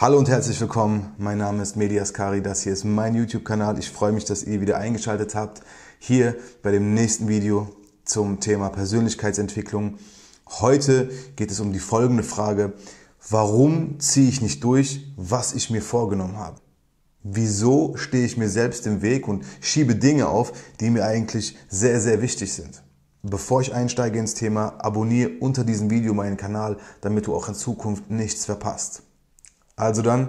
Hallo und herzlich willkommen. Mein Name ist Medias Kari. Das hier ist mein YouTube-Kanal. Ich freue mich, dass ihr wieder eingeschaltet habt. Hier bei dem nächsten Video zum Thema Persönlichkeitsentwicklung. Heute geht es um die folgende Frage. Warum ziehe ich nicht durch, was ich mir vorgenommen habe? Wieso stehe ich mir selbst im Weg und schiebe Dinge auf, die mir eigentlich sehr, sehr wichtig sind? Bevor ich einsteige ins Thema, abonniere unter diesem Video meinen Kanal, damit du auch in Zukunft nichts verpasst. Also dann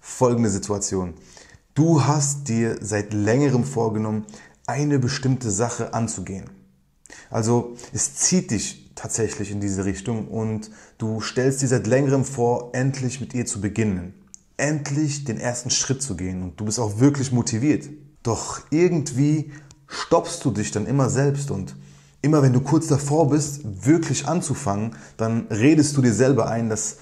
folgende Situation. Du hast dir seit längerem vorgenommen, eine bestimmte Sache anzugehen. Also es zieht dich tatsächlich in diese Richtung und du stellst dir seit längerem vor, endlich mit ihr zu beginnen. Endlich den ersten Schritt zu gehen und du bist auch wirklich motiviert. Doch irgendwie stoppst du dich dann immer selbst und immer wenn du kurz davor bist, wirklich anzufangen, dann redest du dir selber ein, dass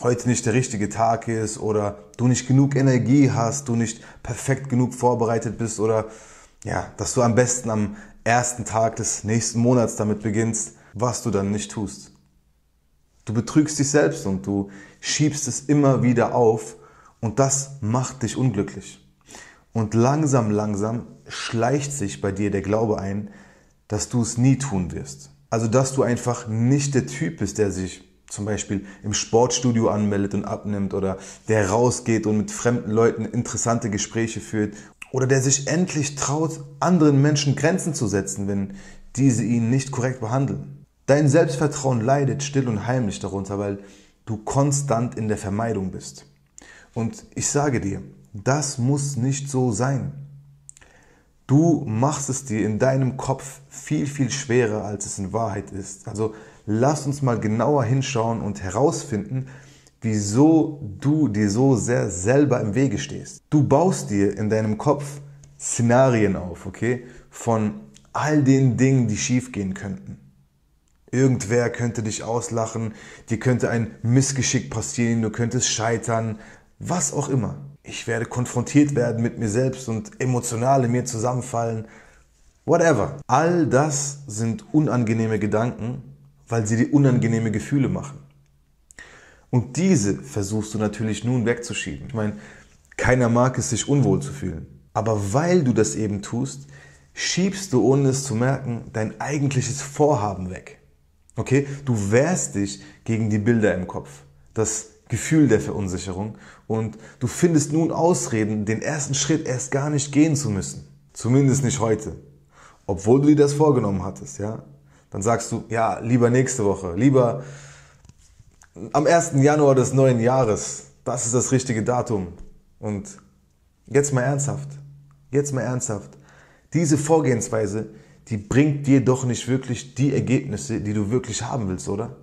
heute nicht der richtige Tag ist oder du nicht genug Energie hast, du nicht perfekt genug vorbereitet bist oder ja, dass du am besten am ersten Tag des nächsten Monats damit beginnst, was du dann nicht tust. Du betrügst dich selbst und du schiebst es immer wieder auf und das macht dich unglücklich. Und langsam, langsam schleicht sich bei dir der Glaube ein, dass du es nie tun wirst. Also dass du einfach nicht der Typ bist, der sich zum Beispiel im Sportstudio anmeldet und abnimmt oder der rausgeht und mit fremden Leuten interessante Gespräche führt oder der sich endlich traut, anderen Menschen Grenzen zu setzen, wenn diese ihn nicht korrekt behandeln. Dein Selbstvertrauen leidet still und heimlich darunter, weil du konstant in der Vermeidung bist. Und ich sage dir, das muss nicht so sein. Du machst es dir in deinem Kopf viel, viel schwerer, als es in Wahrheit ist. Also lass uns mal genauer hinschauen und herausfinden, wieso du dir so sehr selber im Wege stehst. Du baust dir in deinem Kopf Szenarien auf, okay? Von all den Dingen, die schiefgehen könnten. Irgendwer könnte dich auslachen, dir könnte ein Missgeschick passieren, du könntest scheitern, was auch immer. Ich werde konfrontiert werden mit mir selbst und emotional in mir zusammenfallen. Whatever. All das sind unangenehme Gedanken, weil sie dir unangenehme Gefühle machen. Und diese versuchst du natürlich nun wegzuschieben. Ich meine, keiner mag es, sich unwohl zu fühlen. Aber weil du das eben tust, schiebst du, ohne es zu merken, dein eigentliches Vorhaben weg. Okay? Du wehrst dich gegen die Bilder im Kopf. Das Gefühl der Verunsicherung und du findest nun Ausreden, den ersten Schritt erst gar nicht gehen zu müssen. Zumindest nicht heute. Obwohl du dir das vorgenommen hattest, ja. Dann sagst du, ja, lieber nächste Woche, lieber am 1. Januar des neuen Jahres. Das ist das richtige Datum. Und jetzt mal ernsthaft. Jetzt mal ernsthaft. Diese Vorgehensweise, die bringt dir doch nicht wirklich die Ergebnisse, die du wirklich haben willst, oder?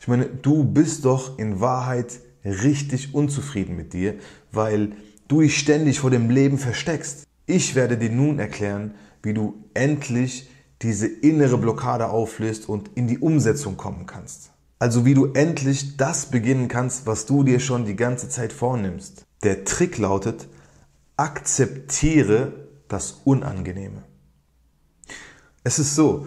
Ich meine, du bist doch in Wahrheit richtig unzufrieden mit dir, weil du dich ständig vor dem Leben versteckst. Ich werde dir nun erklären, wie du endlich diese innere Blockade auflöst und in die Umsetzung kommen kannst. Also wie du endlich das beginnen kannst, was du dir schon die ganze Zeit vornimmst. Der Trick lautet, akzeptiere das Unangenehme. Es ist so,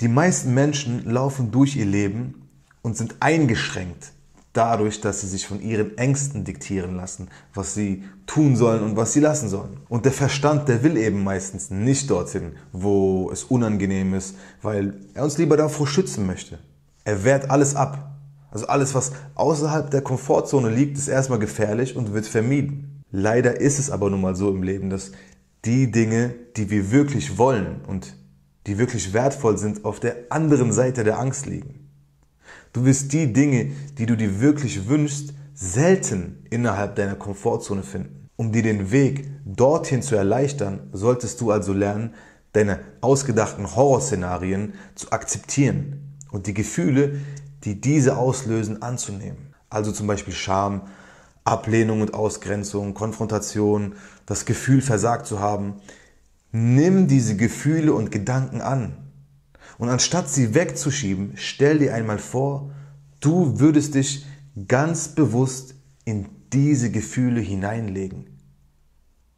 die meisten Menschen laufen durch ihr Leben und sind eingeschränkt dadurch, dass sie sich von ihren Ängsten diktieren lassen, was sie tun sollen und was sie lassen sollen. Und der Verstand, der will eben meistens nicht dorthin, wo es unangenehm ist, weil er uns lieber davor schützen möchte. Er wehrt alles ab. Also alles, was außerhalb der Komfortzone liegt, ist erstmal gefährlich und wird vermieden. Leider ist es aber nun mal so im Leben, dass die Dinge, die wir wirklich wollen und die wirklich wertvoll sind, auf der anderen Seite der Angst liegen. Du wirst die Dinge, die du dir wirklich wünschst, selten innerhalb deiner Komfortzone finden. Um dir den Weg dorthin zu erleichtern, solltest du also lernen, deine ausgedachten Horrorszenarien zu akzeptieren und die Gefühle, die diese auslösen, anzunehmen. Also zum Beispiel Scham, Ablehnung und Ausgrenzung, Konfrontation, das Gefühl versagt zu haben. Nimm diese Gefühle und Gedanken an und anstatt sie wegzuschieben, stell dir einmal vor, du würdest dich ganz bewusst in diese Gefühle hineinlegen.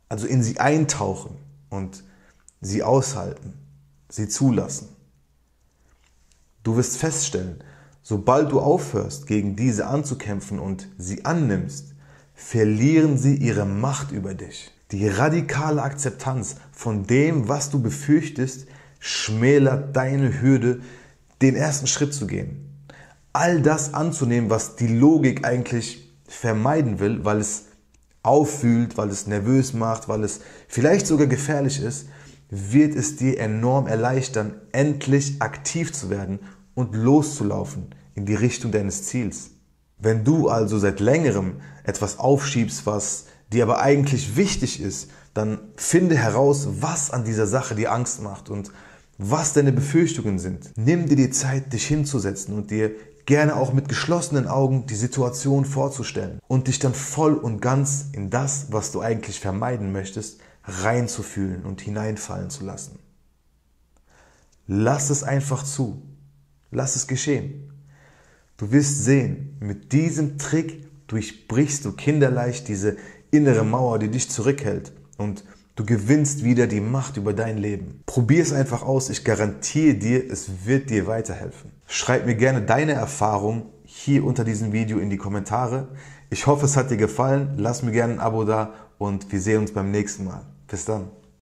Also in sie eintauchen und sie aushalten, sie zulassen. Du wirst feststellen, sobald du aufhörst, gegen diese anzukämpfen und sie annimmst, verlieren sie ihre Macht über dich. Die radikale Akzeptanz von dem, was du befürchtest, schmälert deine Hürde, den ersten Schritt zu gehen. All das anzunehmen, was die Logik eigentlich vermeiden will, weil es auffühlt, weil es nervös macht, weil es vielleicht sogar gefährlich ist, wird es dir enorm erleichtern, endlich aktiv zu werden und loszulaufen in die Richtung deines Ziels. Wenn du also seit längerem etwas aufschiebst, was dir aber eigentlich wichtig ist, dann finde heraus, was an dieser Sache dir Angst macht und was deine Befürchtungen sind. Nimm dir die Zeit, dich hinzusetzen und dir gerne auch mit geschlossenen Augen die Situation vorzustellen und dich dann voll und ganz in das, was du eigentlich vermeiden möchtest, reinzufühlen und hineinfallen zu lassen. Lass es einfach zu. Lass es geschehen. Du wirst sehen, mit diesem Trick durchbrichst du kinderleicht diese innere Mauer, die dich zurückhält und du gewinnst wieder die Macht über dein Leben. Probier es einfach aus, ich garantiere dir, es wird dir weiterhelfen. Schreib mir gerne deine Erfahrung hier unter diesem Video in die Kommentare. Ich hoffe, es hat dir gefallen. Lass mir gerne ein Abo da und wir sehen uns beim nächsten Mal. Bis dann.